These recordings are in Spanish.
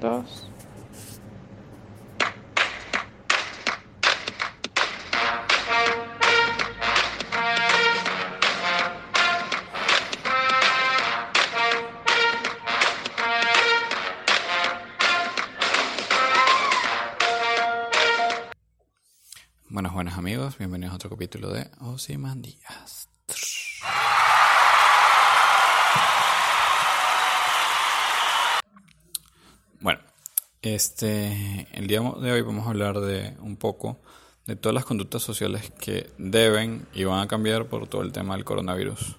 dos. Buenas, buenas amigos, bienvenidos a otro capítulo de Osimandías. Este, el día de hoy vamos a hablar de un poco de todas las conductas sociales que deben y van a cambiar por todo el tema del coronavirus.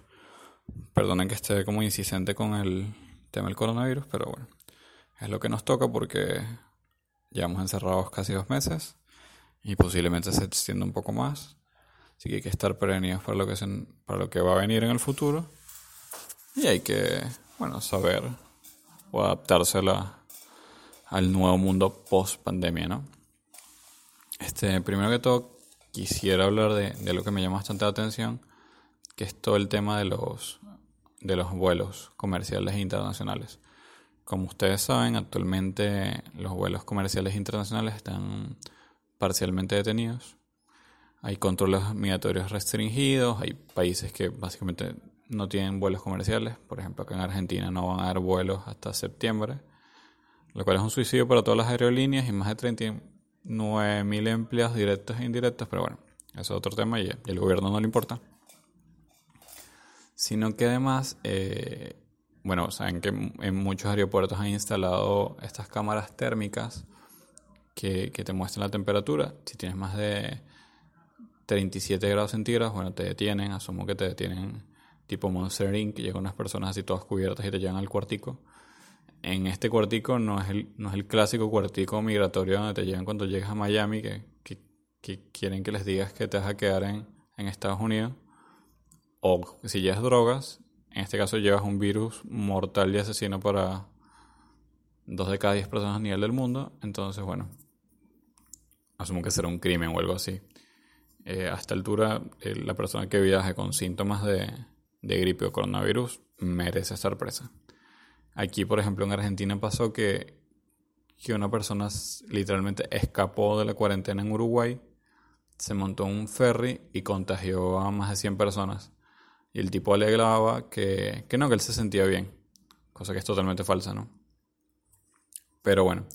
Perdonen que esté como insistente con el tema del coronavirus, pero bueno, es lo que nos toca porque llevamos encerrados casi dos meses y posiblemente se extienda un poco más. Así que hay que estar prevenidos para lo que, se, para lo que va a venir en el futuro. Y hay que, bueno, saber o adaptarse al nuevo mundo post pandemia, ¿no? Este, primero que todo, quisiera hablar de, de, lo que me llama bastante la atención, que es todo el tema de los, de los vuelos comerciales internacionales. Como ustedes saben, actualmente los vuelos comerciales internacionales están parcialmente detenidos. Hay controles migratorios restringidos, hay países que básicamente no tienen vuelos comerciales, por ejemplo acá en Argentina no van a haber vuelos hasta septiembre, lo cual es un suicidio para todas las aerolíneas y más de 39.000 empleados directos e indirectos, pero bueno, eso es otro tema y, el gobierno no le importa. Sino que además, eh, bueno, saben que en muchos aeropuertos han instalado estas cámaras térmicas que, te muestran la temperatura. Si tienes más de 37 grados centígrados, bueno, te detienen. Asumo que te detienen tipo Monster Inc., que llegan unas personas así todas cubiertas y te llevan al cuartico. En este cuartico no es el, no es el clásico cuartico migratorio donde te llevan cuando llegas a Miami, que, que, quieren que les digas que te vas a quedar en, en Estados Unidos. O si llevas drogas, en este caso llevas un virus mortal y asesino para dos de cada diez personas a nivel del mundo. Entonces, bueno, asumo que será un crimen o algo así. Eh, a esta altura, eh, la persona que viaje con síntomas de, de gripe o coronavirus merece estar presa. Aquí, por ejemplo, en Argentina pasó que, que una persona literalmente escapó de la cuarentena en Uruguay, se montó un ferry y contagió a más de 100 personas. Y el tipo alegaba que, que no, que él se sentía bien, cosa que es totalmente falsa, ¿no? Pero bueno,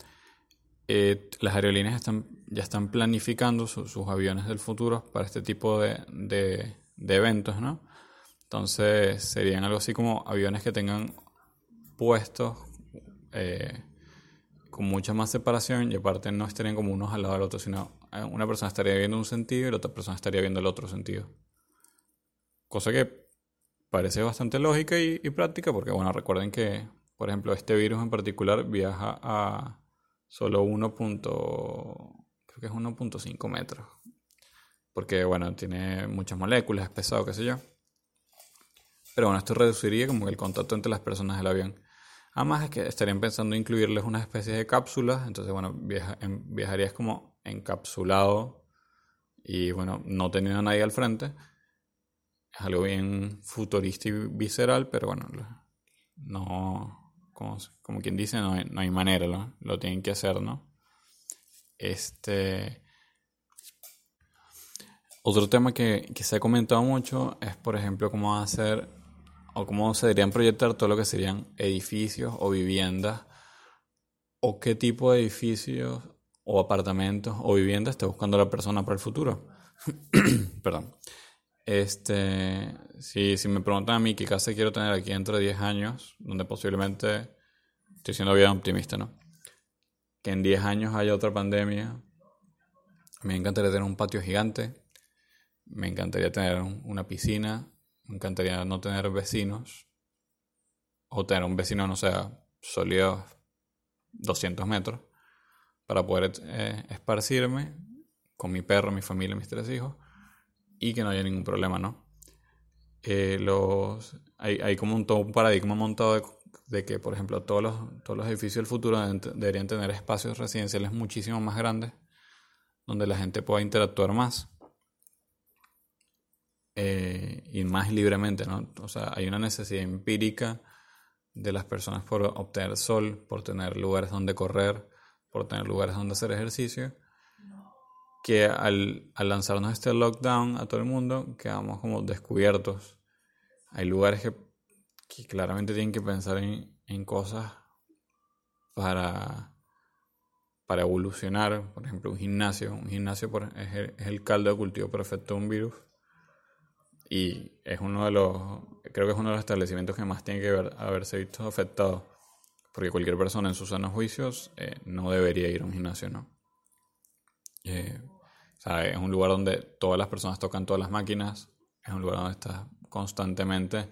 eh, las aerolíneas están, ya están planificando sus aviones del futuro para este tipo de, de, eventos, ¿no? Entonces serían algo así como aviones que tengan puestos eh, con mucha más separación y aparte no estarían como unos al lado del otro, sino eh, una persona estaría viendo un sentido y la otra persona estaría viendo el otro sentido. Cosa que parece bastante lógica y, práctica porque, bueno, recuerden que, por ejemplo, este virus en particular viaja a solo 1. creo que es 1.5 metros. Porque, bueno, tiene muchas moléculas, es pesado, qué sé yo. Pero bueno, esto reduciría como el contacto entre las personas del avión. Además es que estarían pensando incluirles una especie de cápsulas, entonces bueno, viajarías como encapsulado y bueno, no teniendo a nadie al frente. Es algo bien futurista y visceral, pero bueno, no, como, quien dice, no hay, no hay manera, ¿no? lo tienen que hacer, ¿no? Este. Otro tema que, que, se ha comentado mucho es, por ejemplo, cómo hacer o cómo se deberían proyectar todo lo que serían edificios o viviendas o qué tipo de edificios o apartamentos o viviendas está buscando la persona para el futuro. Perdón. Este, si, si me preguntan a mí qué casa quiero tener aquí dentro de 10 años, donde posiblemente, estoy siendo bien optimista, ¿no? Que en 10 años haya otra pandemia. Me encantaría tener un patio gigante. Me encantaría tener una piscina. Me encantaría no tener vecinos. O tener un vecino, no sea, sólido 200 metros. Para poder eh, esparcirme con mi perro, mi familia, mis tres hijos y que no haya ningún problema, ¿no? Eh, los, hay, hay, como un, todo un paradigma montado de, que, por ejemplo, todos los, todos los edificios del futuro deberían tener espacios residenciales muchísimo más grandes donde la gente pueda interactuar más eh, y más libremente, ¿no? O sea, hay una necesidad empírica de las personas por obtener sol, por tener lugares donde correr, por tener lugares donde hacer ejercicio, que al, lanzarnos este lockdown a todo el mundo quedamos como descubiertos. Hay lugares que, claramente tienen que pensar en, cosas para, para evolucionar. Por ejemplo, un gimnasio. Un gimnasio es, el, es el caldo de cultivo perfecto de un virus. Y es uno de los, creo que es uno de los establecimientos que más tiene que haberse visto afectado. Porque cualquier persona en sus sanos juicios eh, no debería ir a un gimnasio, ¿no? Eh, es un lugar donde todas las personas tocan todas las máquinas. Es un lugar donde estás constantemente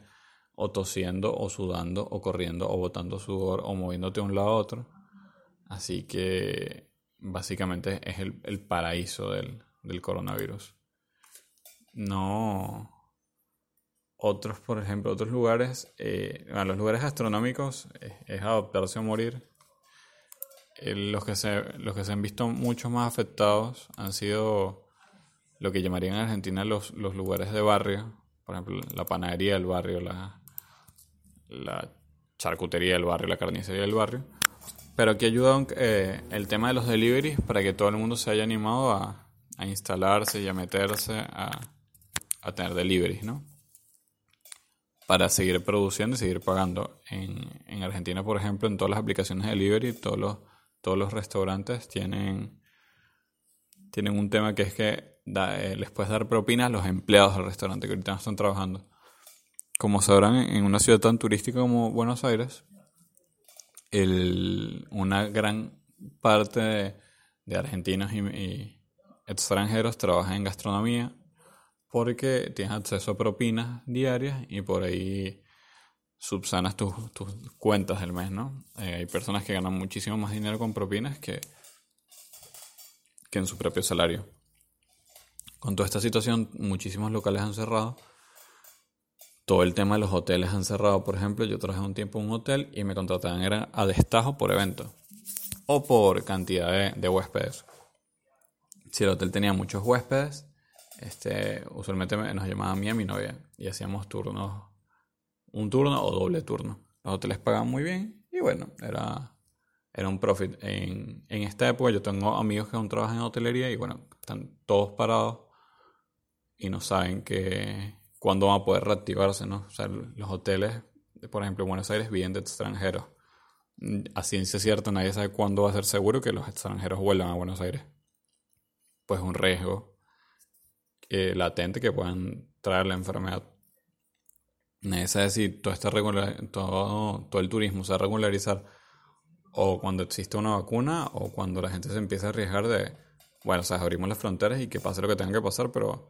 o tosiendo o sudando o corriendo o botando sudor o moviéndote de un lado a otro. Así que básicamente es el, paraíso del, del coronavirus. No, otros, por ejemplo, otros lugares, eh, los lugares gastronómicos eh, es adoptarse o morir. Eh, los, que se, los que se han visto mucho más afectados han sido lo que llamarían en Argentina los, los lugares de barrio, por ejemplo, la panadería del barrio, la, la charcutería del barrio, la carnicería del barrio. Pero aquí ayuda eh, el tema de los deliveries para que todo el mundo se haya animado a, a instalarse y a meterse a, a tener deliveries, ¿no? Para seguir produciendo y seguir pagando. En, Argentina, por ejemplo, en todas las aplicaciones de delivery, todos los, todos los restaurantes tienen, tienen un tema que es que eh, les puedes dar propinas a los empleados del restaurante que ahorita no están trabajando. Como sabrán, en una ciudad tan turística como Buenos Aires, una gran parte de, argentinos y extranjeros trabaja en gastronomía porque tienes acceso a propinas diarias y por ahí subsanas tus, cuentas del mes, ¿no? Eh, hay personas que ganan muchísimo más dinero con propinas que, que en su propio salario. Con toda esta situación, muchísimos locales han cerrado. Todo el tema de los hoteles han cerrado. Por ejemplo, yo trabajé un tiempo en un hotel y me contrataban era a destajo por evento o por cantidad de huéspedes. Si el hotel tenía muchos huéspedes, este, usualmente nos llamaban a mí y a mi novia y hacíamos turnos, un turno o doble turno. Los hoteles pagaban muy bien y bueno, era, era un profit. En, en esta época yo tengo amigos que aún trabajan en hotelería y bueno, están todos parados y no saben que cuándo van a poder reactivarse, ¿no? O sea, los hoteles, por ejemplo, en Buenos Aires viven de extranjeros. A ciencia cierta nadie sabe cuándo va a ser seguro que los extranjeros vuelvan a Buenos Aires. Pues un riesgo eh, latente que puedan traer la enfermedad. Es decir, todo, este todo, todo el turismo se va a regularizar o cuando existe una vacuna o cuando la gente se empieza a arriesgar de, bueno, o sea, abrimos las fronteras y que pase lo que tenga que pasar, pero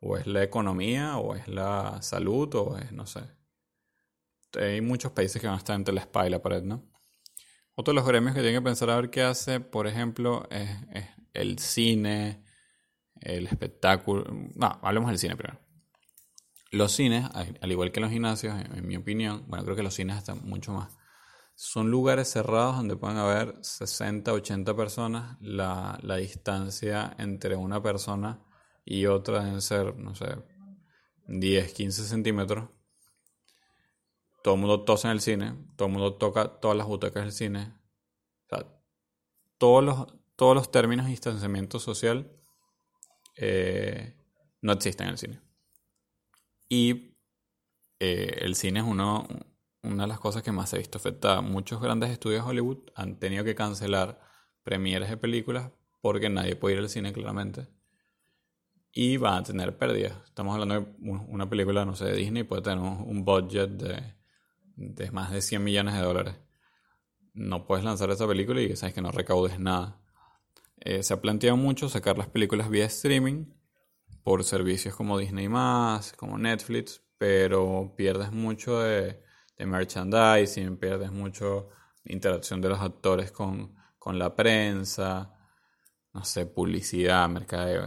o es la economía o es la salud o es, no sé. Hay muchos países que van a estar entre la espalda y la pared, ¿no? Otro de los gremios que tienen que pensar a ver qué hace, por ejemplo, es el cine, el espectáculo. No, hablemos del cine primero. Los cines, al igual que los gimnasios, en mi opinión, bueno, creo que los cines están mucho más. Son lugares cerrados donde pueden haber 60, 80 personas. La, la distancia entre una persona y otra deben ser, no sé, 10, 15 centímetros. Todo el mundo tose en el cine, todo el mundo toca todas las butacas del cine. O sea, todos los, todos los términos de distanciamiento social eh, no existe en el cine. Y eh, el cine es uno, una de las cosas que más se ha visto afectada. Muchos grandes estudios de Hollywood han tenido que cancelar premieres de películas porque nadie puede ir al cine claramente. Y van a tener pérdidas. Estamos hablando de una película, no sé, de Disney, puede tener un budget de, de más de 100 millones de dólares. No puedes lanzar esa película y sabes que no recaudes nada. Eh, se ha planteado mucho sacar las películas vía streaming por servicios como Disney como Netflix, pero pierdes mucho de, merchandising, pierdes mucho interacción de los actores con, la prensa, no sé, publicidad, mercadeo,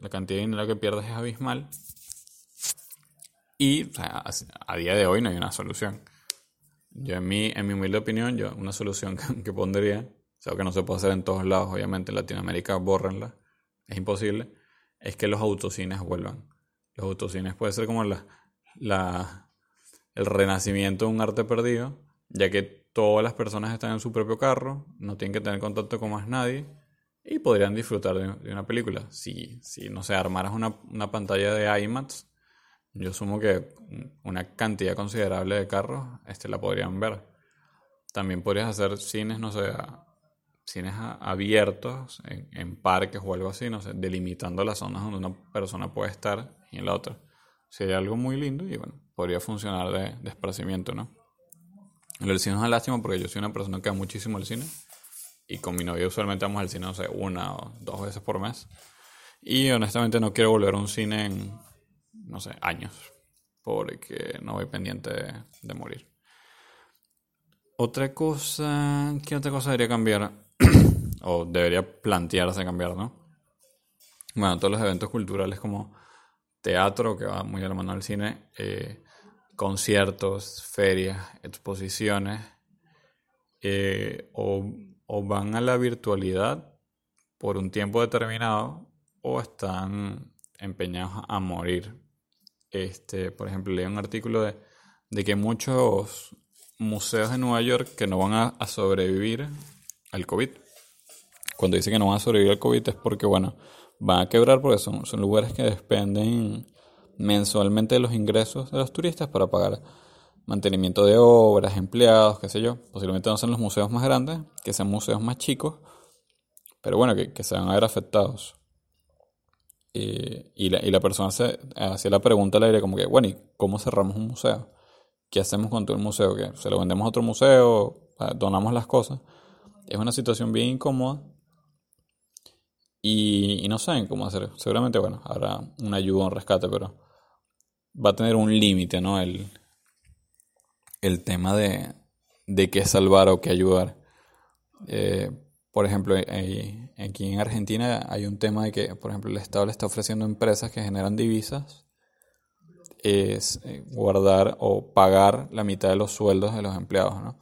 la cantidad de dinero que pierdes es abismal. Y a, día de hoy no hay una solución. Yo en mi, en mi humilde opinión, yo una solución que pondría sea, que no se puede hacer en todos lados, obviamente en Latinoamérica bórrenla, es imposible, es que los autocines vuelvan. Los autocines puede ser como la, el renacimiento de un arte perdido, ya que todas las personas están en su propio carro, no tienen que tener contacto con más nadie y podrían disfrutar de, una película. Si, si, no sé, armaras una, una pantalla de IMAX, yo asumo que una cantidad considerable de carros este, la podrían ver. También podrías hacer cines, no sé, cines abiertos en, en, parques o algo así, no sé, delimitando las zonas donde una persona puede estar y en la otra. Sería algo muy lindo y bueno, podría funcionar de, de esparcimiento, ¿no? El cine es una lástima porque yo soy una persona que va muchísimo al cine y con mi novia usualmente vamos al cine, no sé, una o dos veces por mes. Y honestamente no quiero volver a un cine en, no sé, años, porque no voy pendiente de, morir. Otra cosa, ¿qué otra cosa debería cambiar? O debería plantearse cambiar, ¿no? Bueno, todos los eventos culturales como teatro, que va muy a la mano del cine, eh, conciertos, ferias, exposiciones, eh, o, van a la virtualidad por un tiempo determinado o están empeñados a morir este, por ejemplo, leí un artículo de, de que muchos museos de Nueva York que no van a, sobrevivir al COVID. Cuando dice que no van a sobrevivir al COVID es porque, bueno, van a quebrar porque son, son lugares que dependen mensualmente de los ingresos de los turistas para pagar mantenimiento de obras, empleados, qué sé yo. Posiblemente no sean los museos más grandes, que sean museos más chicos, pero bueno, que, que se van a ver afectados. Y, la, y, la, persona hacía la pregunta al aire como que, bueno, ¿y cómo cerramos un museo? ¿Qué hacemos con todo el museo? ¿Que se lo vendemos a otro museo? ¿Donamos las cosas? Es una situación bien incómoda y, no saben cómo hacer. Seguramente, bueno, habrá una ayuda, un rescate, pero va a tener un límite, ¿no? El, el tema de, de qué salvar o qué ayudar. Eh, por ejemplo, aquí en Argentina hay un tema de que, por ejemplo, el Estado le está ofreciendo empresas que generan divisas es eh, guardar o pagar la mitad de los sueldos de los empleados, ¿no?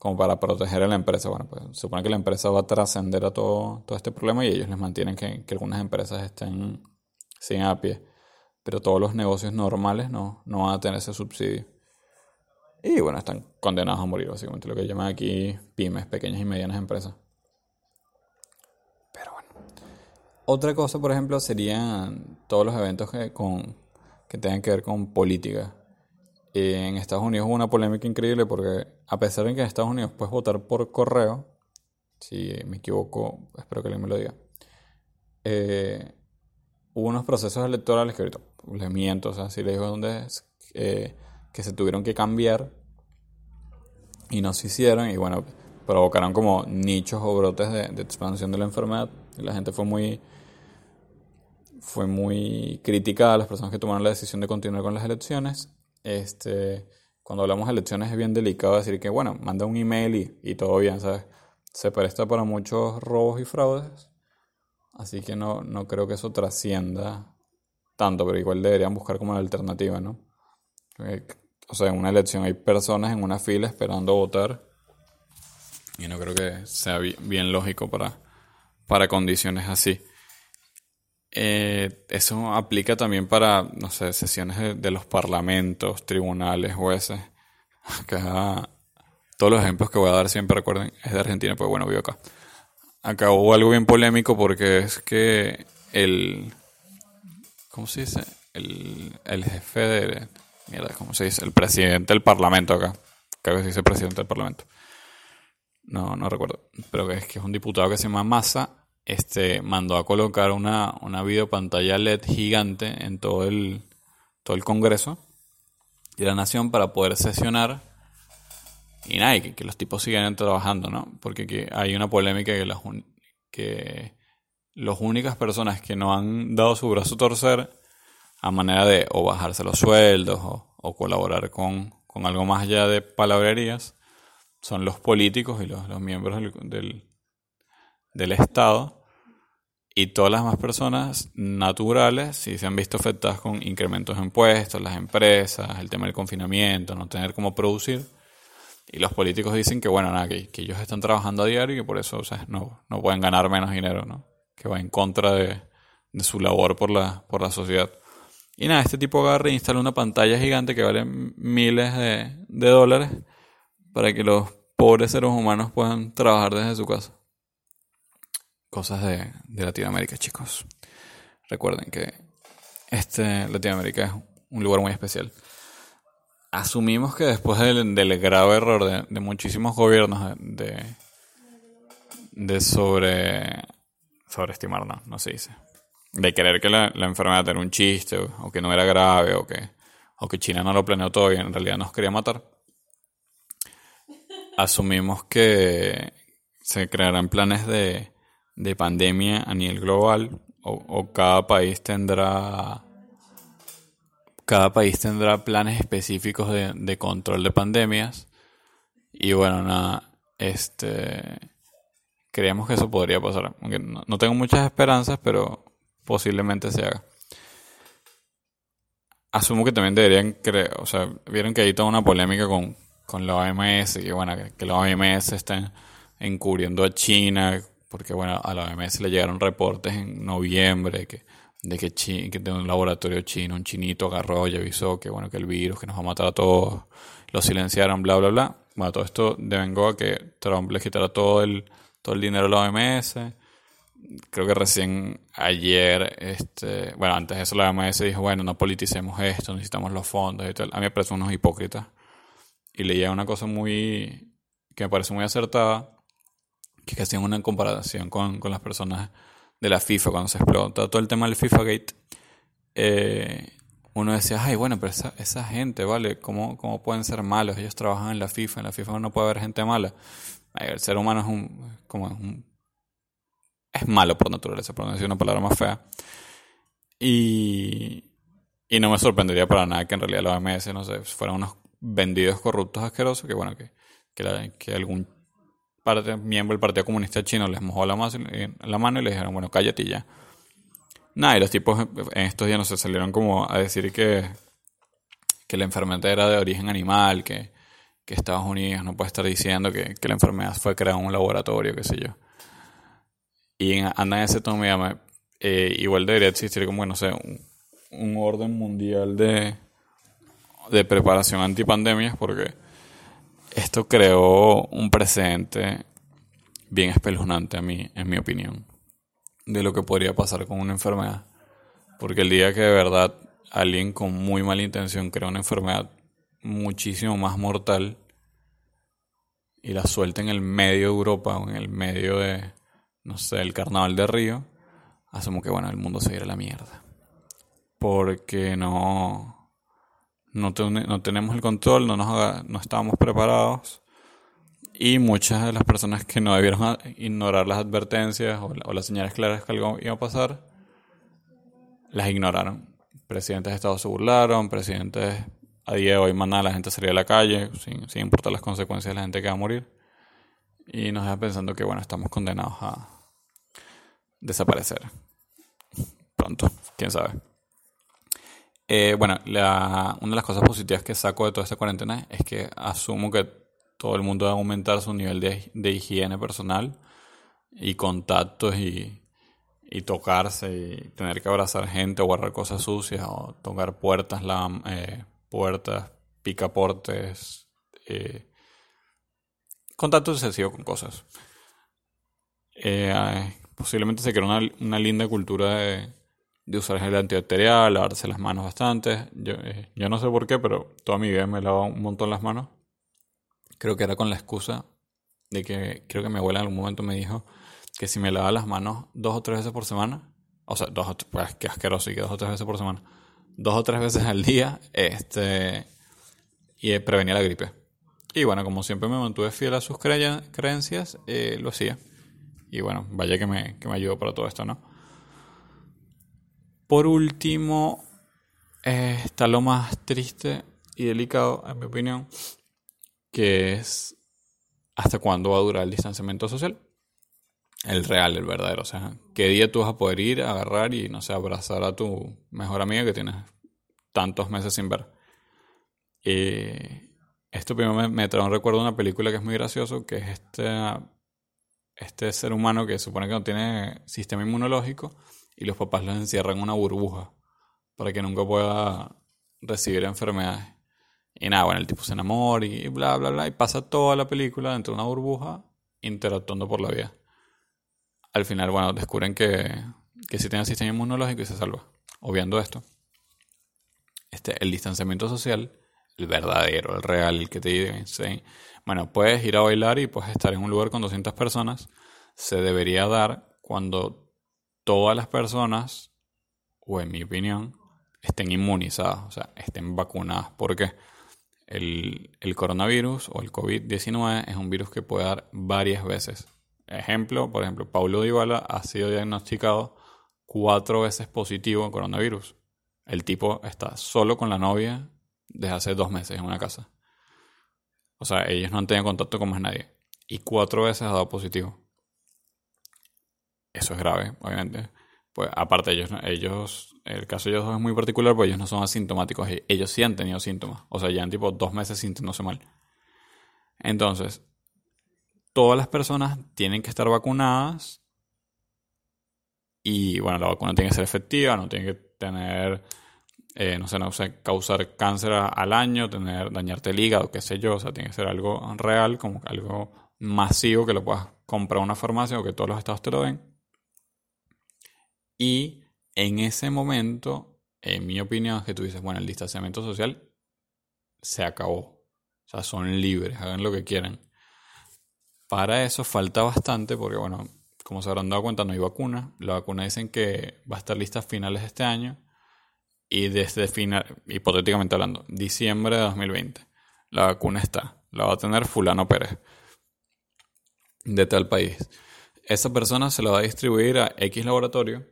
Como para proteger a la empresa. Bueno, pues supone que la empresa va a trascender a todo, todo este problema y ellos les mantienen que, que algunas empresas estén sin a pie. Pero todos los negocios normales no, no van a tener ese subsidio. Y bueno, están condenados a morir, básicamente, lo que llaman aquí pymes, pequeñas y medianas empresas. Otra cosa, por ejemplo, serían todos los eventos que, con, que tengan que ver con política. En Estados Unidos hubo una polémica increíble porque a pesar de que en Estados Unidos puedes votar por correo, si me equivoco, espero que alguien me lo diga, eh, hubo unos procesos electorales que ahorita les miento, o sea, si les digo dónde es, eh, que se tuvieron que cambiar y no se hicieron y bueno, provocaron como nichos o brotes de, de expansión de la enfermedad y la gente fue muy fue muy criticada las personas que tomaron la decisión de continuar con las elecciones. Este, cuando hablamos de elecciones es bien delicado decir que, bueno, manda un email y, y todo bien, ¿sabes? Se presta para muchos robos y fraudes. Así que no, no creo que eso trascienda tanto, pero igual deberían buscar como una alternativa, ¿no? O sea, en una elección hay personas en una fila esperando votar y no creo que sea bien lógico para, para condiciones así. Eh, eso aplica también para, no sé, sesiones de, los parlamentos, tribunales, jueces. Acá, todos los ejemplos que voy a dar siempre recuerden, es de Argentina, pues bueno, vivo acá. Acá hubo algo bien polémico porque es que el, ¿cómo se dice? El, el jefe de, mierda, ¿cómo se dice? El presidente del parlamento acá. Creo que se dice presidente del parlamento. No, no recuerdo. Pero es que es un diputado que se llama Massa este, mandó a colocar una, una videopantalla LED gigante en todo el, todo el Congreso y la Nación para poder sesionar y nada, que, los tipos sigan trabajando, ¿no? Porque hay una polémica que las, que las únicas personas que no han dado su brazo a torcer a manera de o bajarse los sueldos o, colaborar con, algo más allá de palabrerías son los políticos y los, miembros del, del Estado y todas las demás personas naturales sí se han visto afectadas con incrementos de impuestos, las empresas, el tema del confinamiento, no tener cómo producir. Y los políticos dicen que, bueno, nada, que, ellos están trabajando a diario y que por eso no, no pueden ganar menos dinero, ¿no? Que va en contra de, de su labor por la, por la sociedad. Y nada, este tipo agarra e instala una pantalla gigante que vale miles de, de dólares para que los pobres seres humanos puedan trabajar desde su casa. Cosas de, Latinoamérica, chicos. Recuerden que este Latinoamérica es un lugar muy especial. Asumimos que después del, grave error de, muchísimos gobiernos de, de sobre sobreestimar, no, no se dice. De querer que la, enfermedad era un chiste o, que no era grave o que, o que China no lo planeó todo y en realidad nos quería matar. Asumimos que se crearán planes de, de pandemia a nivel global o, cada país tendrá cada país tendrá planes específicos de, de control de pandemias. Y bueno nada este creemos que eso podría pasar aunque no, tengo muchas esperanzas pero posiblemente se haga. Asumo que también deberían creer o sea vieron que hay toda una polémica con, con la OMS que bueno que, que la OMS está encubriendo a China porque bueno, a la OMS le llegaron reportes en noviembre que, de que, que de un laboratorio chino, un chinito agarró y avisó que bueno, que el virus que nos va a matar a todos, lo silenciaron, bla, bla, bla. Bueno, todo esto devengó a que Trump le quitara todo el, todo el dinero a la OMS. Creo que recién ayer, este, bueno, antes de eso la OMS dijo, bueno, no politicemos esto, necesitamos los fondos y tal. A mí me parece unos hipócritas. Y leía una cosa muy, que me parece muy acertada, que hacían una comparación con, las personas de la FIFA cuando se explotó todo el tema del FIFA Gate. Eh, uno decía, ay, bueno, pero esa, esa gente, ¿vale? ¿Cómo, ¿Cómo, pueden ser malos? Ellos trabajan en la FIFA, en la FIFA no puede haber gente mala. El ser humano es un, como un, es malo por naturaleza, por no decir una palabra más fea. Y, y no me sorprendería para nada que en realidad los OMS, no sé, fueran unos vendidos corruptos asquerosos, que bueno, que, que algún parte, miembro del Partido Comunista Chino les mojó la, la mano y le dijeron, bueno, cállate ya. Nada, y los tipos en estos días no se salieron como a decir que, que la enfermedad era de origen animal, que, que Estados Unidos no puede estar diciendo que, que, la enfermedad fue creada en un laboratorio, qué sé yo. Y andan en ese tono, eh, igual debería existir como, no sé, un, un orden mundial de, de preparación antipandemias, porque esto creó un precedente bien espeluznante a mí, en mi opinión, de lo que podría pasar con una enfermedad. Porque el día que de verdad alguien con muy mala intención crea una enfermedad muchísimo más mortal y la suelta en el medio de Europa o en el medio de, no sé, el carnaval de Río, asumo que bueno, el mundo se irá a la mierda. Porque no, no, tenemos el control, no, nos no estábamos preparados y muchas de las personas que no debieron ignorar las advertencias o, las señales claras que algo iba a pasar, las ignoraron. Presidentes de Estado se burlaron, presidentes a día de hoy a la gente a salir a la calle sin, sin importar las consecuencias la gente que va a morir. Y nos deja pensando que bueno, estamos condenados a desaparecer. Pronto, quién sabe. Eh, bueno, una de las cosas positivas que saco de toda esta cuarentena es que asumo que todo el mundo va a aumentar su nivel de, higiene personal y contactos y, tocarse y tener que abrazar gente o guardar cosas sucias o tocar puertas, la, eh, puertas, picaportes, eh, contacto excesivo con cosas. posiblemente se crea una, una linda cultura de de usar gel antibacterial, lavarse las manos bastante. Yo, eh, no sé por qué, pero toda mi vida me he lavado un montón las manos. Creo que era con la excusa de que creo que mi abuela en algún momento me dijo que si me lavaba las manos dos o tres veces por semana, o sea, dos o pues, qué asqueroso y que dos o tres veces por semana, dos o tres veces al día, este, y prevenía la gripe. Y bueno, como siempre me mantuve fiel a sus creencias, eh, lo hacía. Y bueno, vaya que me, que me ayudó para todo esto, ¿no? Por último, eh, está lo más triste y delicado, en mi opinión, que es hasta cuándo va a durar el distanciamiento social. El real, el verdadero. O sea, qué día tú vas a poder ir a agarrar y, no sé, abrazar a tu mejor amiga que tienes tantos meses sin ver. Y esto primero me, me trae un recuerdo de una película que es muy gracioso, que es este, este ser humano que supone que no tiene sistema inmunológico y los papás los encierran en una burbuja para que nunca pueda recibir enfermedades. Y nada, bueno, el tipo se enamora y bla, bla, bla, y pasa toda la película dentro de una burbuja interactuando por la vida. Al final, bueno, descubren que, que sí tiene sistema inmunológico y se salva. Obviando esto. Este, el distanciamiento social, el verdadero, el real, el que te dice, bueno, puedes ir a bailar y puedes estar en un lugar con 200 personas, se debería dar cuando todas las personas, o en mi opinión, estén inmunizadas, o sea, estén vacunadas. ¿Por qué? El, el coronavirus o el COVID-19 es un virus que puede dar varias veces. Ejemplo, por ejemplo, Paulo Dybala ha sido diagnosticado cuatro veces positivo en coronavirus. El tipo está solo con la novia desde hace dos meses en una casa. O sea, ellos no han tenido contacto con más nadie. Y cuatro veces ha dado positivo. Eso es grave, obviamente. Pues aparte ellos, ellos, el caso de ellos es muy particular porque ellos no son asintomáticos. E, ellos sí han tenido síntomas. O sea, han tipo dos meses sintiéndose mal. Entonces, todas las personas tienen que estar vacunadas. Y bueno, la vacuna tiene que ser efectiva, no tiene que tener, eh, no sé, no sé, causar cáncer al año, tener, dañarte el hígado, qué sé yo. O sea, tiene que ser algo real, como algo masivo que lo puedas comprar en una farmacia o que todos los estados te lo den. Y en ese momento, en mi opinión, es que tú dices, bueno, el distanciamiento social se acabó. O sea, son libres, hagan lo que quieran. Para eso falta bastante porque, bueno, como se habrán dado cuenta, no hay vacuna. La vacuna dicen que va a estar lista a finales de este año. Y desde final, hipotéticamente hablando, diciembre de 2020, la vacuna está. La va a tener fulano Pérez de tal país. Esa persona se la va a distribuir a X laboratorio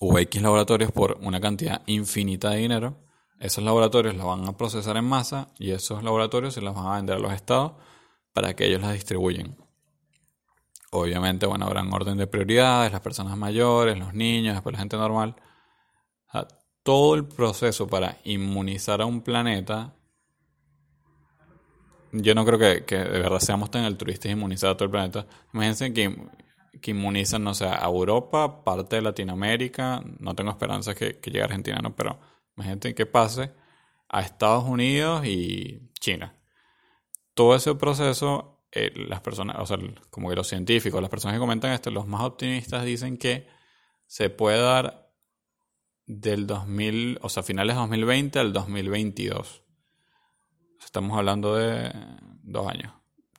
o X laboratorios por una cantidad infinita de dinero. Esos laboratorios la van a procesar en masa y esos laboratorios se las van a vender a los estados para que ellos las distribuyan. Obviamente, bueno, habrán orden de prioridades, las personas mayores, los niños, después la gente normal. todo el proceso para inmunizar a un planeta, yo no creo que, que de verdad seamos tan altruistas y inmunizar a todo el planeta. Imagínense que que inmunizan, no sé, a Europa, parte de Latinoamérica, no tengo esperanza que, que llegue a Argentina, ¿no? Pero imagínate que pase a Estados Unidos y China. Todo ese proceso, eh, las personas, o sea, como que los científicos, las personas que comentan esto, los más optimistas dicen que se puede dar del 2000, o sea, finales de 2020 al 2022. Estamos hablando de dos años,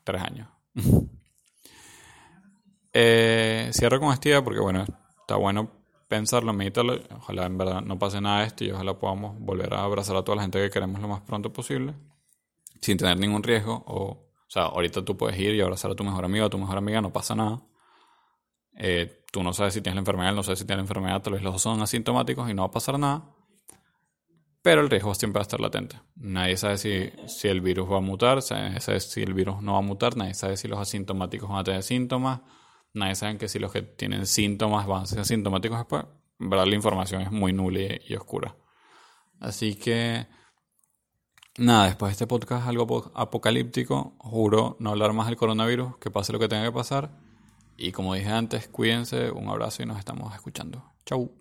tres años. Eh, cierro con esta idea porque, bueno, está bueno pensarlo, meditarlo. Ojalá en verdad no pase nada esto y ojalá podamos volver a abrazar a toda la gente que queremos lo más pronto posible, sin tener ningún riesgo. O, o sea, ahorita tú puedes ir y abrazar a tu mejor amigo, a tu mejor amiga, no pasa nada. Eh, tú no sabes si tienes la enfermedad, no sabes si tienes la enfermedad, tal vez los dos son asintomáticos y no va a pasar nada. Pero el riesgo siempre va a estar latente. Nadie sabe si, si el virus va a mutar, nadie sabe si el virus no va a mutar, nadie sabe si los asintomáticos van a tener síntomas Nadie sabe que si los que tienen síntomas van a ser asintomáticos después. En la información es muy nula y, oscura. Así que... Nada, después de este podcast algo apocalíptico, juro no hablar más del coronavirus, que pase lo que tenga que pasar. Y como dije antes, cuídense, un abrazo y nos estamos escuchando. Chau.